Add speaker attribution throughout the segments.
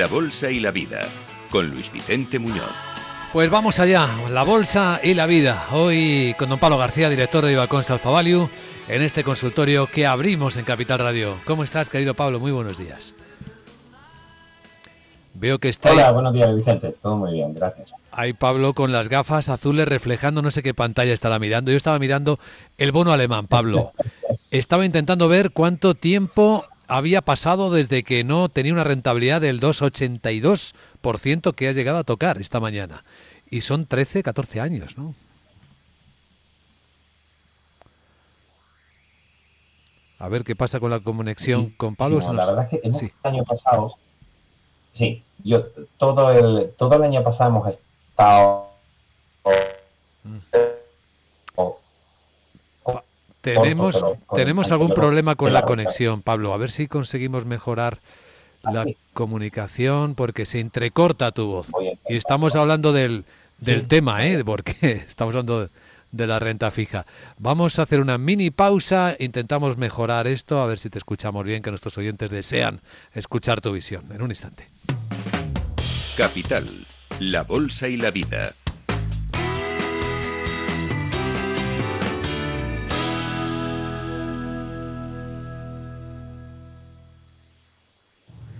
Speaker 1: La Bolsa y la Vida, con Luis Vicente Muñoz.
Speaker 2: Pues vamos allá, la Bolsa y la Vida. Hoy con don Pablo García, director de Ibacons Alfa Value, en este consultorio que abrimos en Capital Radio. ¿Cómo estás, querido Pablo? Muy buenos días. Veo que está
Speaker 3: Hola, buenos días, Vicente. Todo muy bien, gracias.
Speaker 2: Ahí Pablo con las gafas azules reflejando no sé qué pantalla estará mirando. Yo estaba mirando el bono alemán, Pablo. Estaba intentando ver cuánto tiempo había pasado desde que no tenía una rentabilidad del 2,82% que ha llegado a tocar esta mañana. Y son 13, 14 años, ¿no? A ver qué pasa con la conexión
Speaker 3: Sí,
Speaker 2: con Pablo.
Speaker 3: no, la verdad es que hemos-
Speaker 2: Sí.
Speaker 3: el año pasado, sí, yo todo el todo el año pasado hemos estado o-
Speaker 2: Tenemos,
Speaker 3: con
Speaker 2: tenemos algún problema con la
Speaker 3: la
Speaker 2: conexión, Pablo. A ver si conseguimos mejorar la
Speaker 3: Así.
Speaker 2: comunicación porque se entrecorta tu voz. Y estamos hablando del, del
Speaker 3: Sí.
Speaker 2: tema, ¿eh? Porque estamos hablando de, de la renta fija. Vamos a hacer una mini pausa, intentamos mejorar esto, a ver si te escuchamos bien, que nuestros oyentes desean escuchar tu visión. En un instante.
Speaker 1: Capital, la Bolsa y la Vida.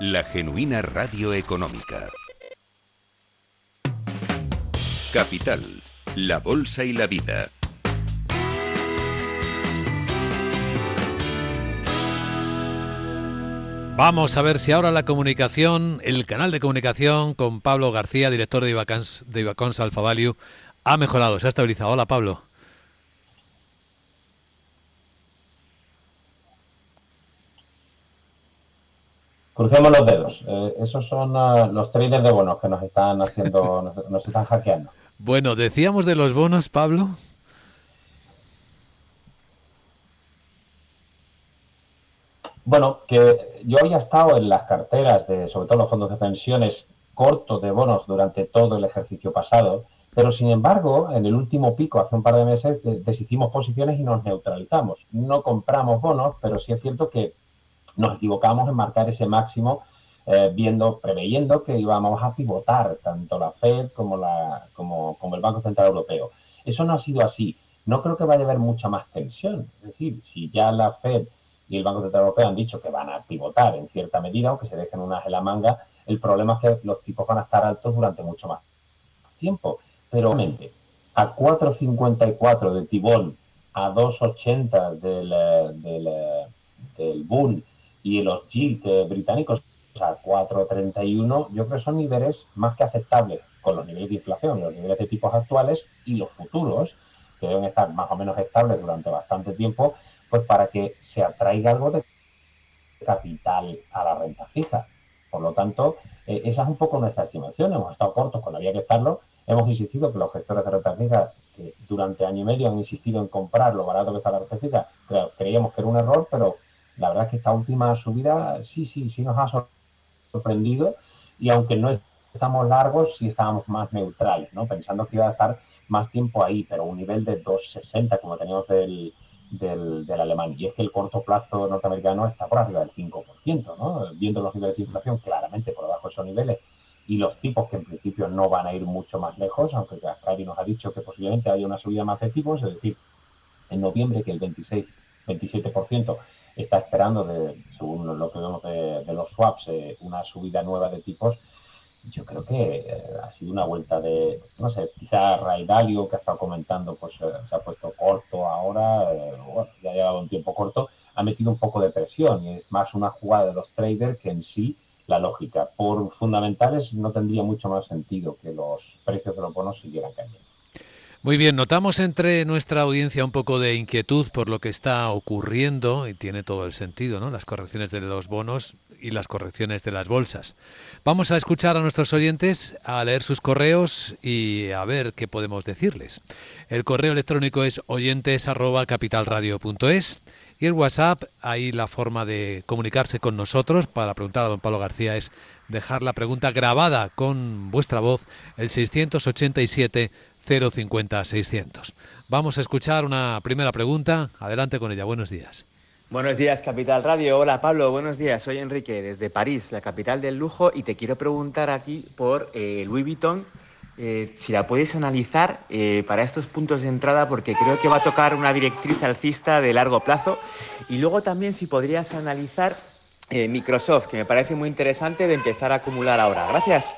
Speaker 1: La genuina radio económica. Capital, la Bolsa y la Vida.
Speaker 2: Vamos a ver si ahora la comunicación, el canal de comunicación con Pablo García, director de Ibacons, de Ibacons Alfa Value, ha mejorado, se ha estabilizado. Hola, Pablo.
Speaker 3: Crucemos los dedos. Eh, esos son ah, los traders de bonos que nos están haciendo, nos, nos están hackeando.
Speaker 2: Bueno, decíamos de los bonos, Pablo.
Speaker 3: Bueno, que yo había estado en las carteras de, sobre todo los fondos de pensiones, cortos de bonos durante todo el ejercicio pasado, pero sin embargo, en el último pico, hace un par de meses, de- deshicimos posiciones y nos neutralizamos. No compramos bonos, pero sí es cierto que nos equivocamos en marcar ese máximo, eh, viendo, preveyendo que íbamos a pivotar tanto la Fed como, la, como, el Banco Central Europeo. Eso no ha sido así. No creo que vaya a haber mucha más tensión. Es decir, si ya la Fed y el Banco Central Europeo han dicho que van a pivotar en cierta medida, aunque se dejen unas en la manga, el problema es que los tipos van a estar altos durante mucho más tiempo. Pero obviamente, a 4.54 de Tibón, a 2.80 del, eh, del, eh, del Bull y los yield eh, británicos a 4.31, yo creo que son niveles más que aceptables con los niveles de inflación, los niveles de tipos actuales y los futuros, que deben estar más o menos estables durante bastante tiempo, pues para que se atraiga algo de capital a la renta fija. Por lo tanto, eh, esa es un poco nuestra estimación. Hemos estado cortos cuando había que estarlo. Hemos insistido que los gestores de renta fija, que durante año y medio han insistido en comprar lo barato que está la renta fija, cre- creíamos que era un error, pero la verdad es que esta última subida sí, sí, sí nos ha sor- sorprendido. Y aunque no estamos largos, sí estábamos más neutrales, ¿no? Pensando que iba a estar más tiempo ahí, pero un nivel de 2,60 como teníamos del, del, alemán. Y es que el corto plazo norteamericano está por arriba del 5%, ¿no? Viendo los niveles de inflación claramente por debajo de esos niveles y los tipos que en principio no van a ir mucho más lejos, aunque Gascari nos ha dicho que posiblemente haya una subida más de tipos, es decir, en noviembre que el 26, 27% está esperando, de, según lo que vemos de, los swaps, eh, una subida nueva de tipos, yo creo que eh, ha sido una vuelta de, no sé, quizá Ray Dalio, que ha estado comentando, pues eh, se ha puesto corto ahora, bueno, ya ha llevado un tiempo corto, ha metido un poco de presión y es más una jugada de los traders que en sí la lógica. Por fundamentales no tendría mucho más sentido que los precios de los bonos siguieran cayendo.
Speaker 2: Muy bien, notamos entre nuestra audiencia un poco de inquietud por lo que está ocurriendo y tiene todo el sentido, ¿no? Las correcciones de los bonos y las correcciones de las bolsas. Vamos a escuchar a nuestros oyentes, a leer sus correos y a ver qué podemos decirles. El correo electrónico es oyentes@capitalradio.es y el WhatsApp, ahí la forma de comunicarse con nosotros para preguntar a don Pablo García es dejar la pregunta grabada con vuestra voz el 687 050 600. Vamos a escuchar una primera pregunta. Adelante con ella. Buenos días.
Speaker 4: Buenos días, Capital Radio. Hola, Pablo. Buenos días. Soy Enrique desde París, la capital del lujo, y te quiero preguntar aquí por eh, Louis Vuitton. Eh, si la puedes analizar eh, para estos puntos de entrada, porque creo que va a tocar una directriz alcista de largo plazo. Y luego también si podrías analizar Microsoft, que me parece muy interesante de empezar a acumular ahora. Gracias.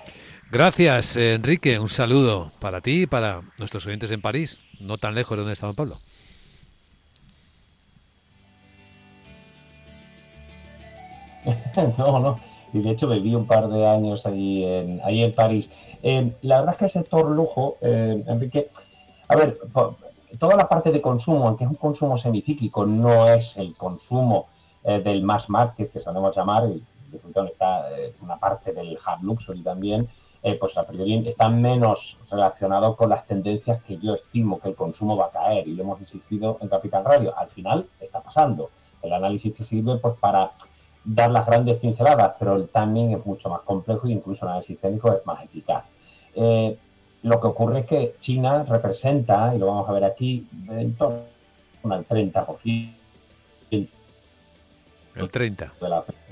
Speaker 2: Gracias, Enrique. Un saludo para ti y para nuestros oyentes en París, no tan lejos de donde está Pablo.
Speaker 3: no, no. Y de hecho viví un par de años allí en, ahí en París. Eh, la verdad es que el sector lujo, eh, Enrique, a ver, toda la parte de consumo, aunque es un consumo semicíclico, no es el consumo eh, del mass market que solemos llamar, y está una parte del hard luxury también, eh, pues a priori está menos relacionado con las tendencias que yo estimo que el consumo va a caer y lo hemos insistido en Capital Radio. Al final está pasando. El análisis te sirve pues para dar las grandes pinceladas, pero el timing es mucho más complejo e incluso el análisis técnico es más eficaz. Eh, lo que ocurre es que China representa, y lo vamos a ver aquí, en torno al 30%.
Speaker 2: El 30.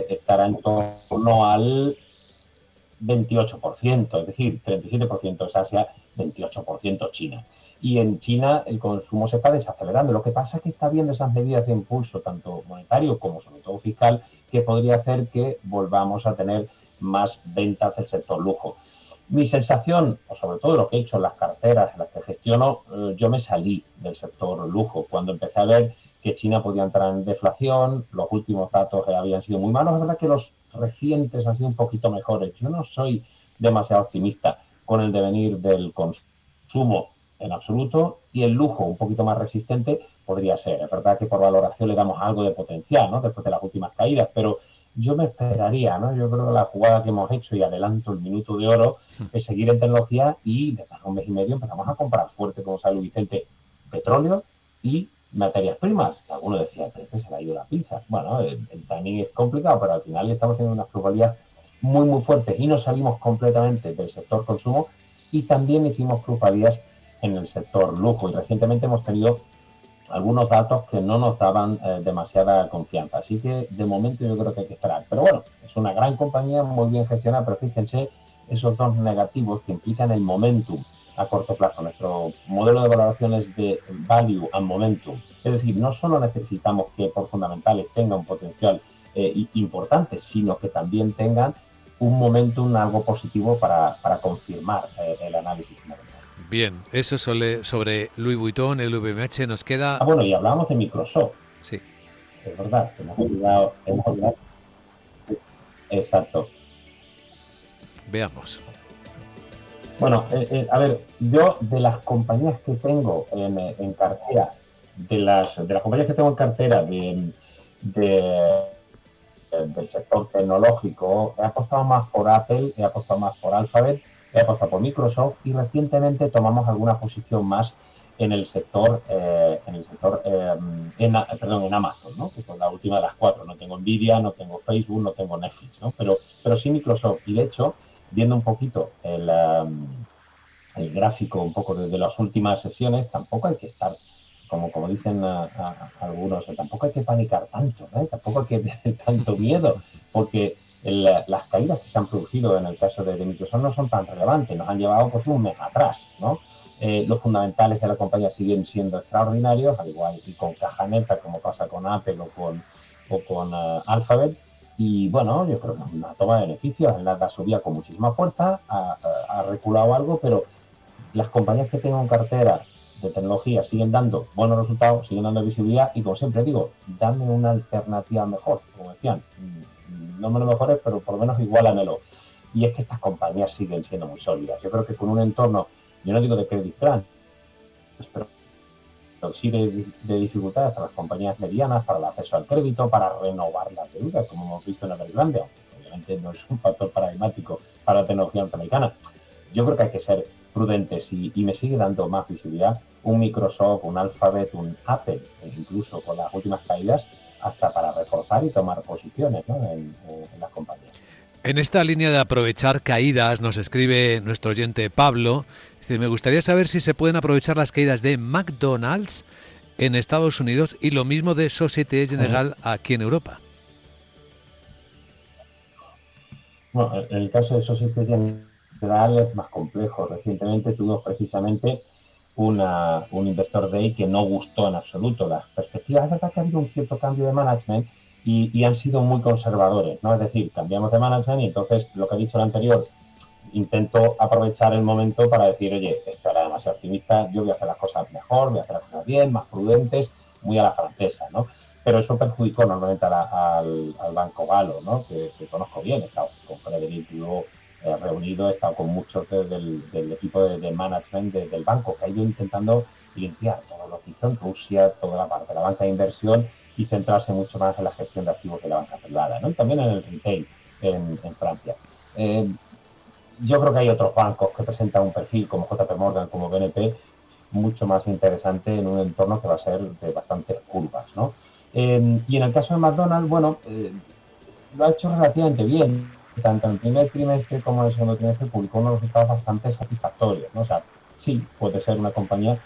Speaker 3: estará en torno al 28%, es decir, 37% es Asia, 28% China. Y en China el consumo se está desacelerando. Lo que pasa es que está viendo esas medidas de impulso, tanto monetario como sobre todo fiscal, que podría hacer que volvamos a tener más ventas del sector lujo. Mi sensación, o sobre todo lo que he hecho en las carteras en las que gestiono, eh, yo me salí del sector lujo cuando empecé a ver que China podía entrar en deflación, los últimos datos habían sido muy malos, es verdad que los recientes sido un poquito mejores. Yo no soy demasiado optimista con el devenir del consumo en absoluto y el lujo un poquito más resistente podría ser. Es verdad que por valoración le damos algo de potencial, ¿no? Después de las últimas caídas, pero yo me esperaría, ¿no? Yo creo que la jugada que hemos hecho y adelanto el minuto de oro es seguir en tecnología y después de un mes y medio empezamos a comprar fuerte, como sabe Vicente, petróleo y materias primas. Algunos decían, pero se le ha ido la pizza. Bueno, el, timing es complicado, pero al final estamos teniendo unas plusvalías muy, muy fuertes y nos salimos completamente del sector consumo y también hicimos plusvalías en el sector lujo. Y recientemente hemos tenido algunos datos que no nos daban eh, demasiada confianza. Así que de momento yo creo que hay que esperar. Pero bueno, es una gran compañía, muy bien gestionada, pero fíjense esos dos negativos que implican el momentum a corto plazo. Nuestro modelo de valoración es de value and momentum. Es decir, no solo necesitamos que por fundamentales tenga un potencial eh, importante, sino que también tengan un momentum algo positivo para, confirmar eh, el análisis
Speaker 2: Bien, eso sobre, sobre Louis Vuitton, el VMH, nos queda...
Speaker 3: Ah, bueno, y hablábamos de Microsoft.
Speaker 2: Sí.
Speaker 3: Es verdad, hemos olvidado, hemos olvidado. Exacto.
Speaker 2: Veamos.
Speaker 3: Bueno, eh, eh, a ver, yo de las compañías que tengo en, cartera, de las, de las compañías que tengo en cartera de, del sector tecnológico, he apostado más por Apple, he apostado más por Alphabet, he apostado por Microsoft y recientemente tomamos alguna posición más en el sector, eh, en el sector, en, perdón, en Amazon. Que son la última de las cuatro. No tengo Nvidia, no tengo Facebook, no tengo Netflix, ¿no? Pero, pero sí Microsoft. Y de hecho, viendo un poquito el, el gráfico un poco desde las últimas sesiones, tampoco hay que estar, como, como dicen algunos, tampoco hay que panicar tanto, ¿eh? tampoco hay que tener tanto miedo, porque las caídas que se han producido en el caso de, Microsoft no son tan relevantes, nos han llevado pues un mes atrás. Eh, los fundamentales de la compañía siguen siendo extraordinarios, al igual que con caja neta, como pasa con Apple o con, o con eh, Alphabet. Y bueno, yo creo que es una toma de beneficios. El Nasdaq subía con muchísima fuerza, ha, ha reculado algo, pero las compañías que tengo en cartera de tecnología siguen dando buenos resultados, siguen dando visibilidad y como siempre digo, dame una alternativa mejor, como decían, no me lo mejores, pero por lo menos igualamelo. Y es que estas compañías siguen siendo muy sólidas. Yo creo que con un entorno, yo no digo de credit crunch, pero sí de, de, dificultades para las compañías medianas, para el acceso al crédito, para renovar las deudas, como hemos visto en Evergrande, aunque obviamente no es un factor paradigmático para la tecnología norteamericana. Yo creo que hay que ser prudentes y, y, me sigue dando más visibilidad un Microsoft, un Alphabet, un Apple, incluso con las últimas caídas, hasta para reforzar y tomar posiciones ¿no? en, en las compañías.
Speaker 2: En esta línea de aprovechar caídas nos escribe nuestro oyente Pablo, dice, me gustaría saber si se pueden aprovechar las caídas de McDonald's en Estados Unidos y lo mismo de Societe General aquí en Europa.
Speaker 3: Bueno, en el caso de Societe General es más complejo. Recientemente tuvimos precisamente una, un Investor Day que no gustó en absoluto. Las perspectivas, es verdad que ha habido un cierto cambio de management y, y, han sido muy conservadores, ¿no? Es decir, cambiamos de management y entonces lo que ha dicho el anterior, intento aprovechar el momento para decir, oye, esto era demasiado optimista, yo voy a hacer las cosas mejor, voy a hacer las cosas bien, más prudentes, muy a la francesa, ¿no? Pero eso perjudicó normalmente a la, al, al, Banco Galo, ¿no? Que, que, conozco bien, he estado con Frederic luego eh, reunido, he estado con muchos de, del, equipo de, management de, del banco, que ha ido intentando limpiar todo lo que hizo en Rusia, toda la parte de la banca de inversión y centrarse mucho más en la gestión de activos de la banca privada, ¿no? Y también en el retail en, en Francia. Eh, yo creo que hay otros bancos que presentan un perfil como JP Morgan, como BNP, mucho más interesante en un entorno que va a ser de bastantes curvas, ¿no? Eh, y en el caso de McDonald's, bueno, eh, lo ha hecho relativamente bien. Tanto en el primer trimestre como en el segundo trimestre publicó unos resultados bastante satisfactorios, ¿no? O sea, sí, puede ser una compañía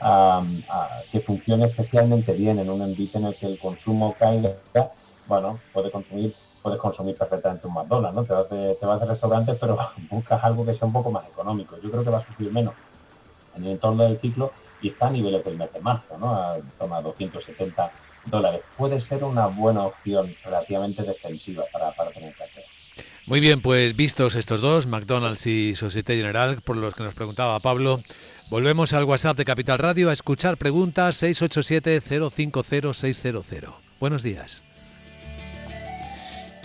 Speaker 3: um, uh, que funcione especialmente bien en un ambiente en el que el consumo caiga, bueno, puede consumir puedes consumir perfectamente un McDonald's, ¿no? Te vas de, te vas de restaurante, pero buscas algo que sea un poco más económico. Yo creo que va a sufrir menos en el entorno del ciclo y está a niveles del mes de marzo, ¿no? A, toma 270 dólares. Puede ser una buena opción relativamente defensiva para, para tener hacer.
Speaker 2: Muy bien, pues vistos estos dos, McDonald's y Societe General, por los que nos preguntaba Pablo, volvemos al WhatsApp de Capital Radio a escuchar preguntas 687-050-600. Buenos días.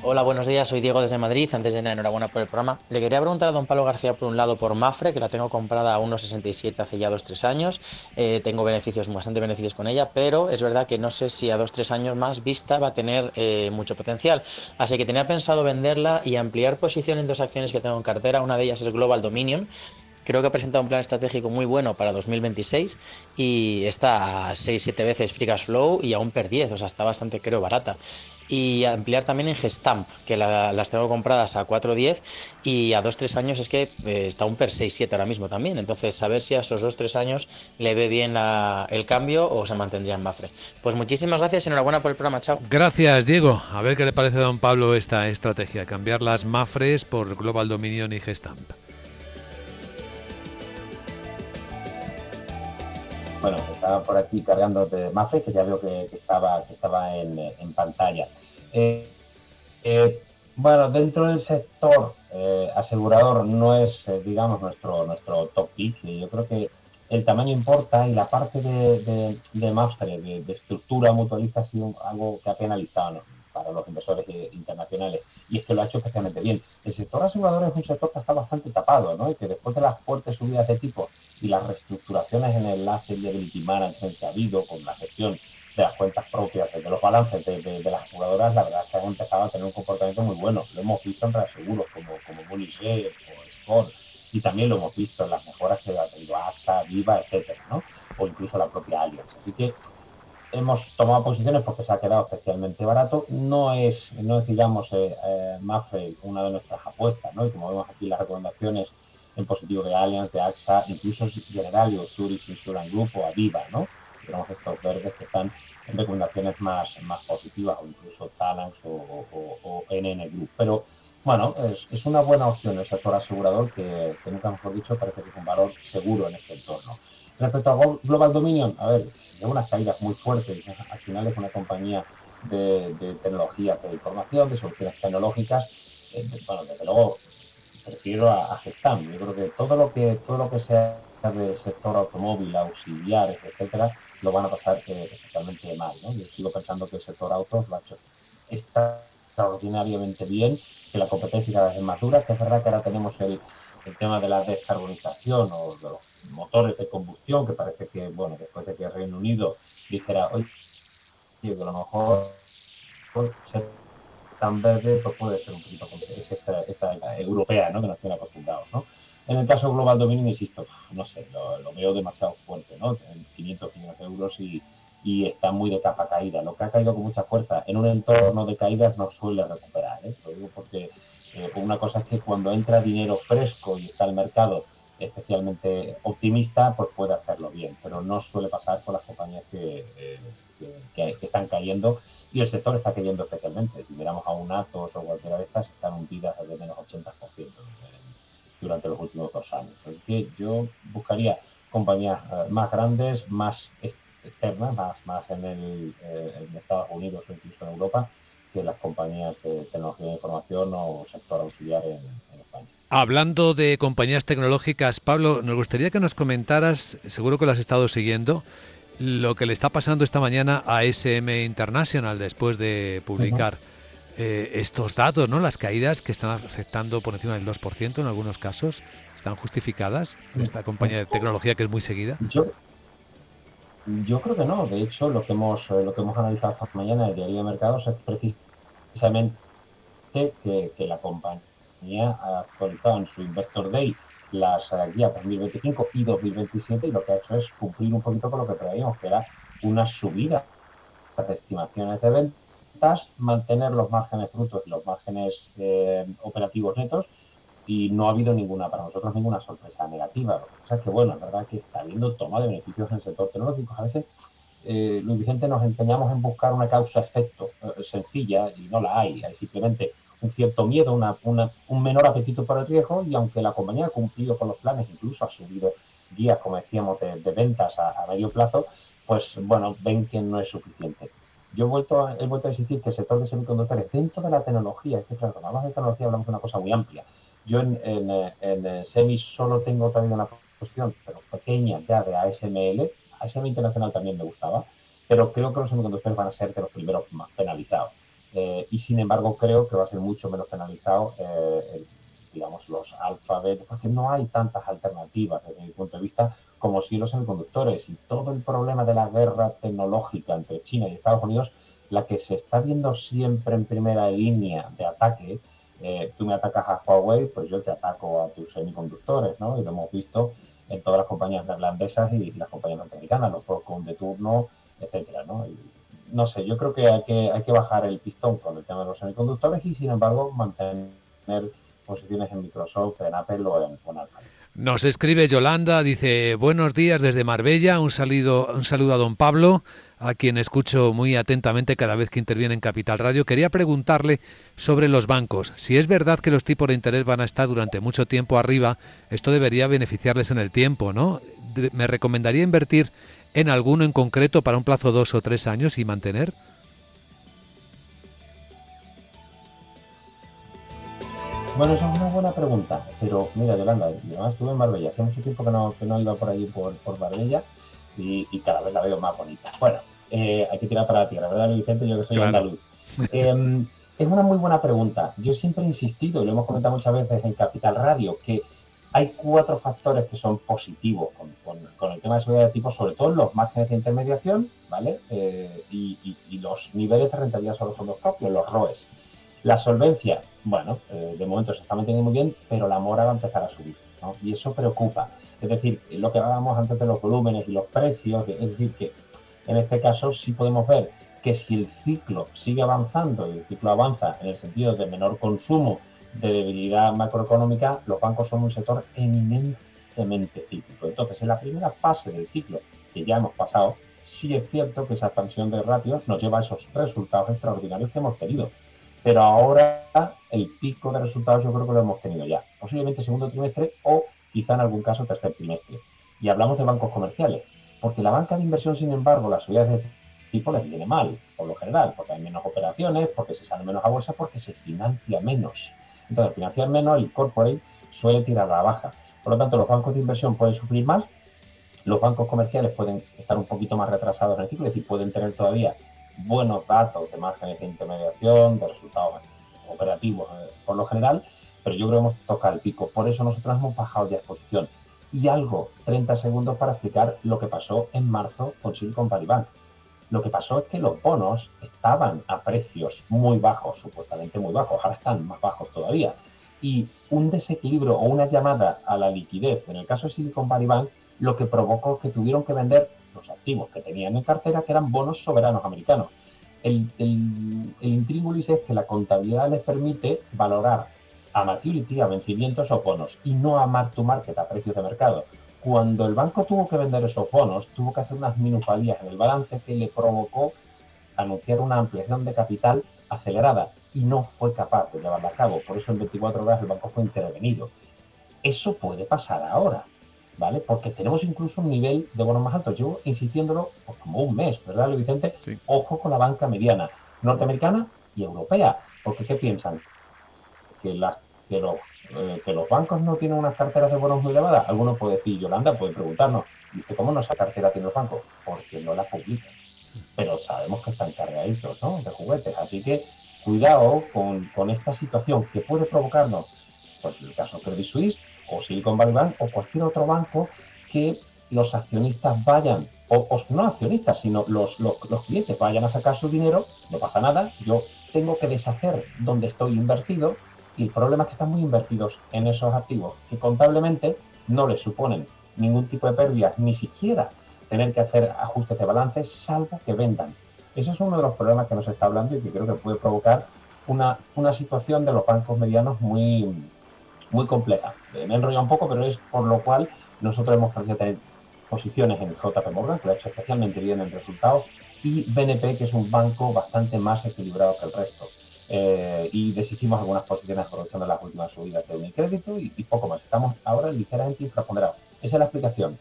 Speaker 5: Hola, buenos días. Soy Diego desde Madrid. Antes de nada, enhorabuena por el programa. Le quería preguntar a don Pablo García, por un lado, por Mafre, que la tengo comprada a 1,67 hace ya 2-3 años. Eh, tengo beneficios, bastante beneficios con ella, pero es verdad que no sé si a 2-3 años más vista va a tener eh, mucho potencial. Así que tenía pensado venderla y ampliar posición en dos acciones que tengo en cartera. Una de ellas es Global Dominion, Creo que ha presentado un plan estratégico muy bueno para 2026 y está a 6-7 veces free cash flow y a un per 10, o sea, está bastante, creo, barata y ampliar también en Gestamp, que la, las tengo compradas a 4.10 y a 2-3 años es que eh, está un per 6-7 ahora mismo también. Entonces, a ver si a esos 2-3 años le ve bien el cambio o se mantendría en Mafre. Pues muchísimas gracias enhorabuena por el programa. Chao.
Speaker 2: Gracias, Diego. A ver qué le parece a don Pablo esta estrategia, cambiar las Mafres por Global Dominion y Gestamp.
Speaker 3: Bueno, estaba por aquí cargando de Mafre, que ya veo que, estaba, que estaba en, pantalla. Eh, eh, bueno, dentro del sector eh, asegurador no es, digamos, nuestro, nuestro top pick. Yo creo que el tamaño importa y la parte de, de, de estructura mutualista, ha sido algo que ha penalizado para los inversores internacionales. Y es que lo ha hecho especialmente bien. El sector asegurador es un sector que está bastante tapado, ¿no? Y que después de las fuertes subidas de tipo las reestructuraciones en el asset liability management que ha habido con la gestión de las cuentas propias, de los balances de, de, de, las aseguradoras, la verdad es que han empezado a tener un comportamiento muy bueno. Lo hemos visto en reaseguros como, como Monisher o Sport, y también lo hemos visto en las mejoras que ha tenido AXA, Viva, etcétera, ¿no? O incluso la propia Allianz. Así que hemos tomado posiciones porque se ha quedado especialmente barato. No es, no es digamos, eh, eh, Mafre una de nuestras apuestas, ¿no? Y como vemos aquí las recomendaciones en positivo de Allianz, de AXA, incluso Generali o Zurich Insurance Group o Aviva, ¿no? Tenemos estos verdes que están en recomendaciones más, más positivas o incluso Talans o, o, o, NN Group. Pero bueno, es, es, una buena opción el sector asegurador que, que, nunca mejor dicho parece que es un valor seguro en este entorno. Respecto a Global Dominion, a ver, de unas caídas muy fuertes, al final es una compañía de, de de información, de soluciones tecnológicas, eh, bueno, desde luego prefiero a, Gestam. Yo creo que todo lo que todo lo que sea del sector automóvil, auxiliares, etcétera, lo van a pasar eh, especialmente mal. Yo sigo pensando que el sector autos lo ha hecho extraordinariamente bien, que la competencia cada vez es más dura, que es verdad que ahora tenemos el, el tema de la descarbonización o de los motores de combustión, que parece que, bueno, después de que el Reino Unido dijera, oye, que a lo mejor ser tan verde pues puede ser un poquito esta, esta, europea, ¿no? Que nos tiene acostumbrados, ¿no? En el caso Global Dominion, insisto, no sé, lo, veo demasiado fuerte, ¿no? En 500 millones de euros y, y está muy de capa caída. Lo que ha caído con mucha fuerza en un entorno de caídas no suele recuperar, ¿eh? Lo digo porque eh, una cosa es que cuando entra dinero fresco y está el mercado especialmente optimista, pues puede hacerlo bien, pero no suele pasar con las compañías que, eh, están cayendo y el sector está cayendo especialmente. Si miramos a un Atos o cualquiera de estas, están hundidas de menos 80% durante los últimos dos años. Así que yo buscaría compañías eh, más grandes, más externas, más, más en, el, en Estados Unidos o incluso en Europa, que las compañías de tecnología de información o sector auxiliar en, España.
Speaker 2: Hablando de compañías tecnológicas, Pablo, nos gustaría que nos comentaras, seguro que lo has estado siguiendo, lo que le está pasando esta mañana a SM International después de publicar eh, estos datos, ¿no? Las caídas que están afectando por encima del 2% en algunos casos, ¿están justificadas esta compañía de tecnología que es muy seguida?
Speaker 3: Yo, yo creo que no. De hecho, lo que hemos, eh, lo que hemos analizado esta mañana en el diario de mercados es precisamente que, la compañía ha actualizado en su Investor Day las guías 2025 y 2027 y lo que ha hecho es cumplir un poquito con lo que traíamos, que era una subida de estimaciones de ventas, mantener los márgenes brutos y los márgenes eh, operativos netos y no ha habido ninguna, para nosotros, ninguna sorpresa negativa. Lo que es que, bueno, es verdad que está habiendo toma de beneficios en el sector tecnológico. A veces, eh, Luis Vicente, nos empeñamos en buscar una causa-efecto eh, sencilla y no la hay. Hay simplemente un cierto miedo, una, un menor apetito por el riesgo y aunque la compañía ha cumplido con los planes, incluso ha subido guías, como decíamos, de, ventas a, medio plazo, pues bueno, ven que no es suficiente. Yo he vuelto, he vuelto a insistir que el sector de semiconductores, dentro de la tecnología, es que claro, hablamos de tecnología hablamos de una cosa muy amplia, yo en, en, en Semi solo tengo todavía una posición, pero pequeña ya de ASML. ASM Internacional también me gustaba, pero creo que los semiconductores van a ser de los primeros más penalizados. Eh, y sin embargo creo que va a ser mucho menos penalizado, eh, digamos, los alfabetos, porque no hay tantas alternativas desde mi punto de vista como si los semiconductores. Y todo el problema de la guerra tecnológica entre China y Estados Unidos, la que se está viendo siempre en primera línea de ataque, eh, tú me atacas a Huawei, pues yo te ataco a tus semiconductores, ¿no? Y lo hemos visto en todas las compañías neerlandesas y las compañías norteamericanas, los Procon de turno, etcétera, ¿no? No sé, yo creo que hay, que hay que bajar el pistón con el tema de los semiconductores y sin embargo mantener posiciones en Microsoft, en Apple o en, en.
Speaker 2: Nos escribe Yolanda, dice buenos días desde Marbella, un saludo, un saludo a don Pablo, a quien escucho muy atentamente cada vez que interviene en Capital Radio. Quería preguntarle sobre los bancos. Si es verdad que los tipos de interés van a estar durante mucho tiempo arriba, esto debería beneficiarles en el tiempo, ¿no? ¿Me recomendaría invertir en alguno en concreto para un plazo de dos o tres años y mantener?
Speaker 3: Bueno, esa es una buena pregunta, pero mira, Yolanda, además estuve en Marbella, hace mucho tiempo que no, que no he ido por allí por, por Marbella y, cada vez la veo más bonita. Bueno, eh, hay que tirar para la tierra, ¿verdad, Vicente? Yo que soy andaluz. Em, es una muy buena pregunta. Yo siempre he insistido, y lo hemos comentado muchas veces en Capital Radio, que hay cuatro factores que son positivos con, el tema de seguridad de tipo, sobre todo los márgenes de intermediación, ¿vale? Eh, y, los niveles de rentabilidad sobre los fondos propios, los ROEs. La solvencia, bueno, eh, de momento se está manteniendo muy bien, pero la mora va a empezar a subir, ¿no? Y eso preocupa. Es decir, lo que hablábamos antes de los volúmenes y los precios, es decir, que en este caso sí podemos ver que si el ciclo sigue avanzando y el ciclo avanza en el sentido de menor consumo, de debilidad macroeconómica, los bancos son un sector eminentemente cíclico. Entonces, en la primera fase del ciclo que ya hemos pasado, sí es cierto que esa expansión de ratios nos lleva a esos resultados extraordinarios que hemos tenido. Pero ahora el pico de resultados yo creo que lo hemos tenido ya, posiblemente segundo trimestre o quizá en algún caso tercer trimestre. Y hablamos de bancos comerciales, porque la banca de inversión, sin embargo, las sociedades de tipo les viene mal, por lo general, porque hay menos operaciones, porque se sale menos a bolsa, porque se financia menos. Entonces, financiar menos, el corporate suele tirar a la baja. Por lo tanto, los bancos de inversión pueden sufrir más, los bancos comerciales pueden estar un poquito más retrasados en el ciclo, es decir, pueden tener todavía buenos datos de márgenes de intermediación, de resultados operativos eh, por lo general, pero yo creo que hemos tocado el pico. Por eso nosotros hemos bajado de exposición. Y algo, 30 segundos para explicar lo que pasó en marzo con Silicon Valley Bank. Lo que pasó es que los bonos estaban a precios muy bajos, supuestamente muy bajos, ahora están más bajos todavía. Y un desequilibrio o una llamada a la liquidez, en el caso de Silicon Valley Bank, lo que provocó que tuvieron que vender los activos que tenían en cartera, que eran bonos soberanos americanos. El, el, es que la contabilidad les permite valorar a maturity, a vencimientos o bonos, y no a mark to market, a precios de mercado. Cuando el banco tuvo que vender esos bonos, tuvo que hacer unas minusvalías en el balance que le provocó anunciar una ampliación de capital acelerada y no fue capaz de llevarla a cabo. Por eso en 24 horas el banco fue intervenido. Eso puede pasar ahora. ¿vale? Porque tenemos incluso un nivel de bonos más alto. Llevo insistiéndolo pues, como un mes, ¿verdad, Vicente? Ojo con la banca mediana, norteamericana y europea. Porque ¿qué piensan? Que, la, que, los, eh, que los bancos no tienen unas carteras de bonos muy elevadas. Algunos puede decir, Yolanda puede preguntarnos, ¿y cómo no esa cartera tiene los bancos? Porque no la publican. Pero sabemos que están cargaditos, ¿no? De juguetes. Así que cuidado con, con esta situación que puede provocarnos, pues el caso Credit Suisse, o Silicon Valley Bank o cualquier otro banco que los accionistas vayan, o, no accionistas, sino los, los, clientes vayan a sacar su dinero, no pasa nada, yo tengo que deshacer donde estoy invertido y el problema es que están muy invertidos en esos activos que contablemente no les suponen ningún tipo de pérdidas, ni siquiera tener que hacer ajustes de balances, salvo que vendan. Ese es uno de los problemas que nos está hablando y que creo que puede provocar una, una situación de los bancos medianos muy, muy compleja. Me he enrollado un poco, pero es por lo cual nosotros hemos conseguido tener posiciones en JP Morgan, que lo ha hecho especialmente bien en resultados, y BNP, que es un banco bastante más equilibrado que el resto. Eh, y deshicimos algunas posiciones aprovechando las últimas subidas de Unicrédito y, y poco más. Estamos ahora ligeramente infraponderados. Esa es la explicación.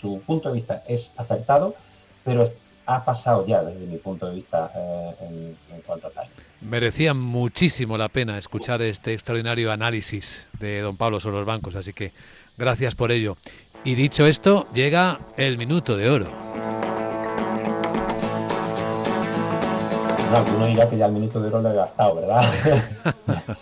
Speaker 3: su punto de vista es acertado, pero ha pasado ya desde mi punto de vista eh, en, cuanto a tal.
Speaker 2: Merecía muchísimo la pena escuchar este extraordinario análisis de don Pablo sobre los bancos, así que gracias por ello. Y dicho esto, llega el minuto de oro.
Speaker 3: No, dirá que ya el minuto de oro lo he gastado, ¿verdad?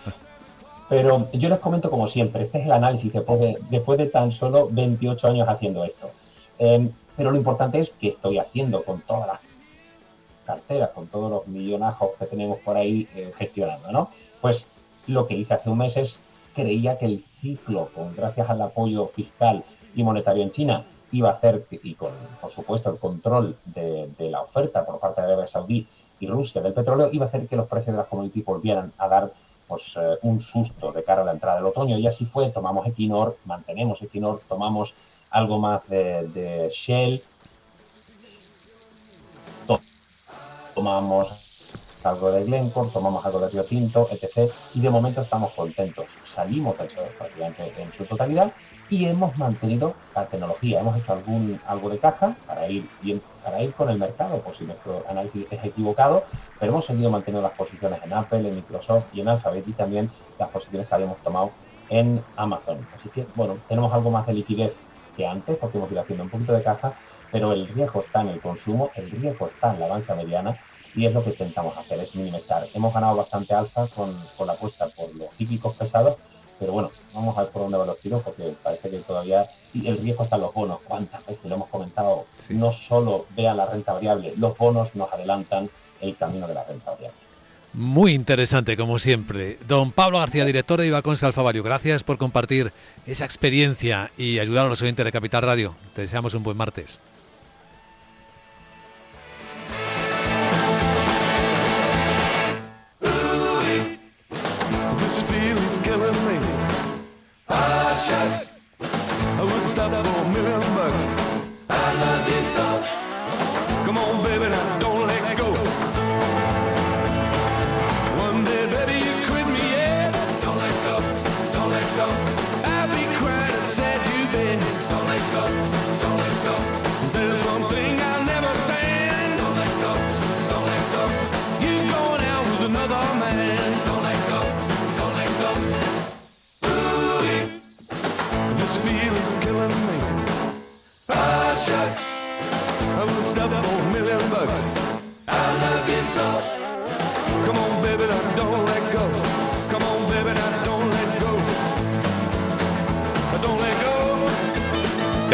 Speaker 3: Pero yo les comento como siempre, este es el análisis después de, después de tan solo 28 años haciendo esto. Em, pero lo importante es que estoy haciendo con todas las carteras, con todos los millonajos que tenemos por ahí eh, gestionando, ¿no? Pues lo que hice hace un mes es, creía que el ciclo, con, gracias al apoyo fiscal y monetario en China, iba a hacer, y con, por supuesto, el control de, la oferta por parte de Arabia Saudí y Rusia del petróleo, iba a hacer que los precios de las commodities volvieran a dar pues, eh, un susto de cara a la entrada del otoño. Y así fue, tomamos Equinor, mantenemos Equinor, tomamos algo más de, Shell, tomamos algo de Glencore, tomamos algo de Río Tinto, etc. Y de momento estamos contentos. Salimos del prácticamente en su totalidad y hemos mantenido la tecnología. Hemos hecho algún algo de caja para ir para ir con el mercado, por si nuestro análisis es equivocado, pero hemos seguido manteniendo las posiciones en Apple, en Microsoft y en Alphabet y también las posiciones que habíamos tomado en Amazon. Así que, bueno, tenemos algo más de liquidez antes, porque hemos ido haciendo un poquito de caja, pero el riesgo está en el consumo, el riesgo está en la banca mediana y es lo que intentamos hacer, es minimizar. Hemos ganado bastante alza con, la apuesta por los típicos pesados, pero bueno, vamos a ver por dónde va los tiros porque parece que todavía el riesgo está en los bonos. ¿Cuántas veces lo hemos comentado? No solo vean la renta variable, los bonos nos adelantan el camino de la renta variable.
Speaker 2: Muy interesante, como siempre. Don Pablo García, director de Ibacons Alfavario, gracias por compartir esa experiencia y ayudar a los oyentes de Capital Radio. Te deseamos un buen martes.
Speaker 6: Come on, baby, now don't